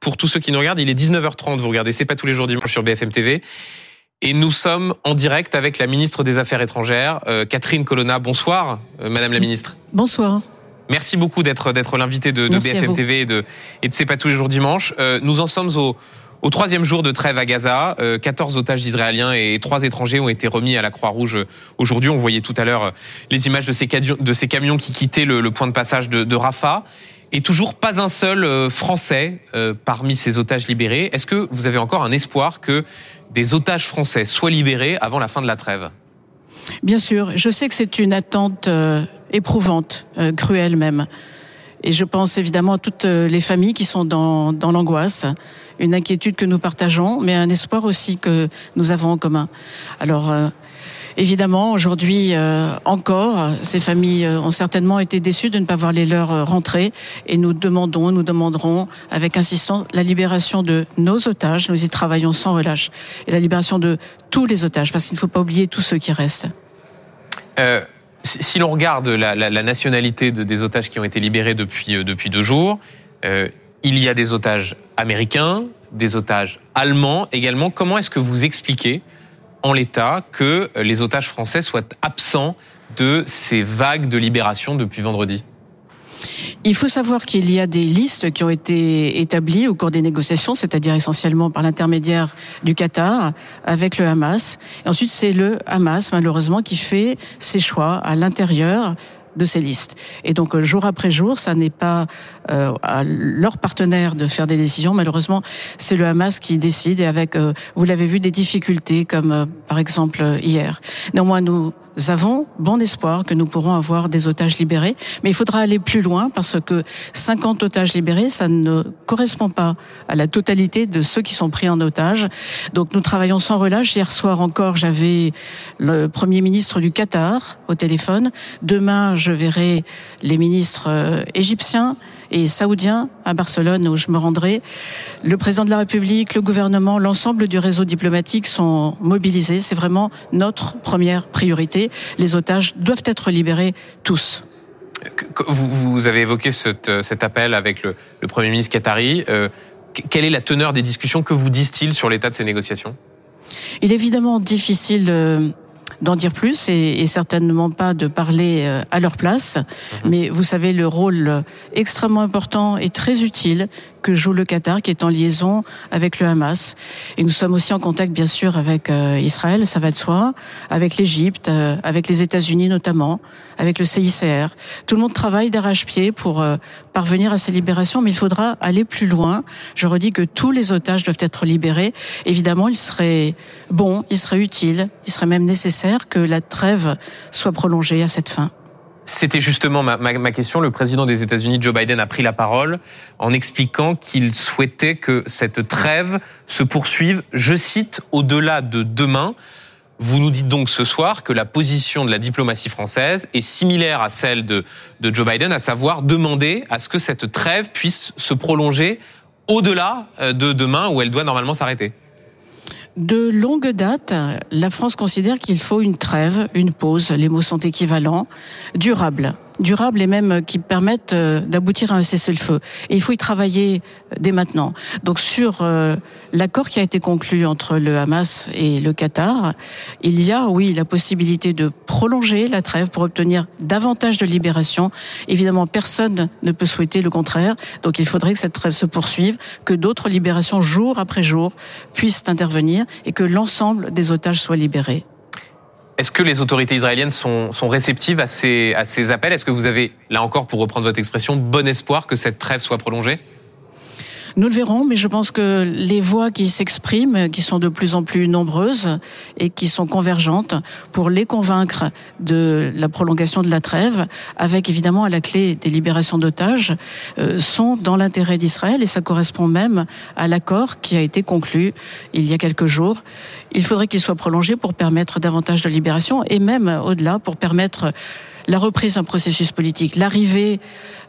pour tous ceux qui nous regardent, il est 19h30. Vous regardez C'est pas tous les jours dimanche sur BFM TV. Et nous sommes en direct avec la ministre des Affaires étrangères, euh, Catherine Colonna. Bonsoir, euh, Madame la ministre. Bonsoir. Merci beaucoup d'être d'être l'invité de, de BFM TV et de et de C'est pas tous les jours dimanche. Euh, nous en sommes au au troisième jour de trêve à Gaza, 14 otages israéliens et trois étrangers ont été remis à la Croix-Rouge aujourd'hui. On voyait tout à l'heure les images de ces, de ces camions qui quittaient le, le point de passage de, de Rafah et toujours pas un seul euh, Français euh, parmi ces otages libérés. Est-ce que vous avez encore un espoir que des otages français soient libérés avant la fin de la trêve? Bien sûr, je sais que c'est une attente euh, éprouvante, cruelle même. Et je pense évidemment à toutes les familles qui sont dans, dans l'angoisse, une inquiétude que nous partageons, mais un espoir aussi que nous avons en commun. Alors, Évidemment, aujourd'hui euh, encore, ces familles euh, ont certainement été déçues de ne pas voir les leurs euh, rentrer et nous demandons, nous demanderons avec insistance la libération de nos otages. Nous y travaillons sans relâche et la libération de tous les otages parce qu'il ne faut pas oublier tous ceux qui restent. Si l'on regarde la, nationalité de, des otages qui ont été libérés depuis, depuis deux jours, il y a des otages américains, des otages allemands également. Comment est-ce que vous expliquez en l'état que les otages français soient absents de ces vagues de libération depuis vendredi il faut savoir qu'il y a des listes qui ont été établies au cours des négociations, c'est-à-dire essentiellement par l'intermédiaire du Qatar avec le Hamas. Et ensuite, c'est le Hamas, malheureusement, qui fait ses choix à l'intérieur de ces listes. Et donc euh, jour après jour, ça n'est pas à leurs partenaires de faire des décisions. Malheureusement, c'est le Hamas qui décide et avec, euh, vous l'avez vu, des difficultés comme euh, par exemple hier. Néanmoins, nous avons bon espoir que nous pourrons avoir des otages libérés, mais il faudra aller plus loin parce que 50 otages libérés, ça ne correspond pas à la totalité de ceux qui sont pris en otage. Donc nous travaillons sans relâche. Hier soir encore, j'avais le Premier ministre du Qatar au téléphone. Demain, je verrai les ministres égyptiens et saoudien à Barcelone où je me rendrai. Le président de la République, le gouvernement, l'ensemble du réseau diplomatique sont mobilisés. C'est vraiment notre première priorité. Les otages doivent être libérés tous. Vous, avez évoqué cet, appel avec le, Premier ministre qatari. Euh, quelle est la teneur des discussions Que vous disent-ils sur l'état de ces négociations? Il est évidemment difficile euh, d'en dire plus et, et, certainement pas de parler euh, à leur place. Mhm. Mais vous savez, le rôle extrêmement important et très utile que joue le Qatar, qui est en liaison avec le Hamas. Et nous sommes aussi en contact, bien sûr, avec euh, Israël, ça va de soi, avec l'Égypte, euh, avec les États-Unis notamment, avec le CICR. Tout le monde travaille d'arrache-pied pour euh, parvenir à ces libérations, mais il faudra aller plus loin. Je redis que tous les otages doivent être libérés. Évidemment, il serait bon, il serait utile, il serait même nécessaire que la trêve soit prolongée à cette fin. C'était justement ma, question. Le président des États-Unis, Joe Biden, a pris la parole en expliquant qu'il souhaitait que cette trêve se poursuive, je cite, au-delà de demain. Vous nous dites donc ce soir que la position de la diplomatie française est similaire à celle de, de Joe Biden, à savoir demander à ce que cette trêve puisse se prolonger au-delà euh, de demain où elle doit normalement s'arrêter. De longue date, la France considère qu'il faut une trêve, une pause, les mots sont équivalents, durable durables et même qui permettent euh, d'aboutir à un cessez-le-feu. Et il faut y travailler dès maintenant. Donc sur euh, l'accord qui a été conclu entre le Hamas et le Qatar, il y a, oui, la possibilité de prolonger la trêve pour obtenir davantage de libération. Évidemment, personne ne peut souhaiter le contraire. Donc il faudrait que cette trêve se poursuive, que d'autres libérations jour après jour puissent intervenir et que l'ensemble des otages soient libérés. Est-ce que les autorités israéliennes sont, sont réceptives à ces, à ces appels? Est-ce que vous avez, là encore, pour reprendre votre expression, bon espoir que cette trêve soit prolongée? Nous le verrons, mais je pense que les voix qui s'expriment, qui sont de plus en plus nombreuses et qui sont convergentes pour les convaincre de la prolongation de la trêve, avec évidemment à la clé des libérations d'otages, euh, sont dans l'intérêt d'Israël et ça correspond même à l'accord qui a été conclu il y a quelques jours. Il faudrait qu'il soit prolongé pour permettre davantage de libération et même au-delà pour permettre la reprise d'un processus politique, l'arrivée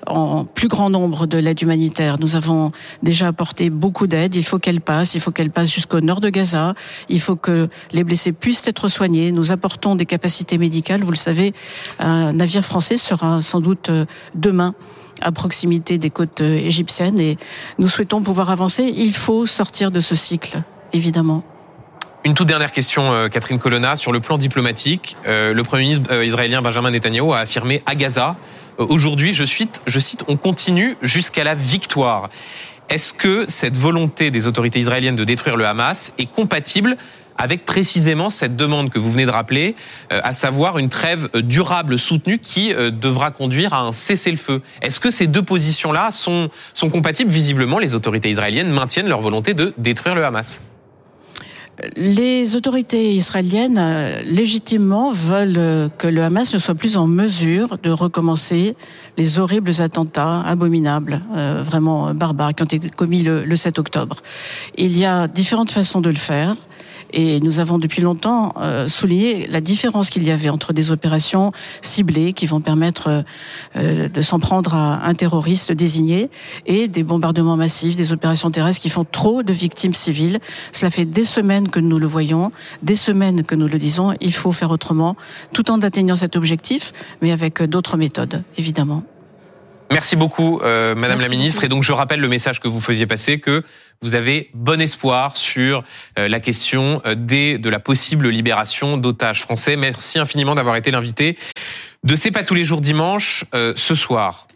en plus grand nombre de l'aide humanitaire. Nous avons déjà apporté beaucoup d'aide. Il faut qu'elle passe. Il faut qu'elle passe jusqu'au nord de Gaza. Il faut que les blessés puissent être soignés. Nous apportons des capacités médicales. Vous le savez, un navire français sera sans doute euh, demain à proximité des côtes égyptiennes et nous souhaitons pouvoir avancer. Il faut sortir de ce cycle, évidemment. Une toute dernière question, Catherine Colonna, sur le plan diplomatique. Le Premier ministre israélien Benjamin Netanyahu a affirmé à Gaza, aujourd'hui, je cite, je cite, on continue jusqu'à la victoire. Est-ce que cette volonté des autorités israéliennes de détruire le Hamas est compatible avec précisément cette demande que vous venez de rappeler, euh, à savoir une trêve durable soutenue qui euh, devra conduire à un cessez-le-feu? Est-ce que ces deux positions-là sont, sont compatibles? Visiblement, les autorités israéliennes maintiennent leur volonté de détruire le Hamas. Les autorités israéliennes, euh, légitimement, veulent euh, que le Hamas ne soit plus en mesure de recommencer les horribles attentats abominables, euh, vraiment barbares, qui ont été commis le, le 7 octobre. Il y a différentes façons de le faire. Et nous avons depuis longtemps euh, souligné la différence qu'il y avait entre des opérations ciblées qui vont permettre euh, de s'en prendre à un terroriste désigné et des bombardements massifs, des opérations terrestres qui font trop de victimes civiles. Cela fait des semaines que nous le voyons, des semaines que nous le disons. Il faut faire autrement, tout en atteignant cet objectif, mais avec d'autres méthodes, évidemment. Merci beaucoup, euh, Madame la Ministre. Et donc, je rappelle le message que vous faisiez passer, que vous avez bon espoir sur euh, la question euh, des, de la possible libération d'otages français. Merci infiniment d'avoir été l'invité de C'est pas tous les jours dimanche ce soir.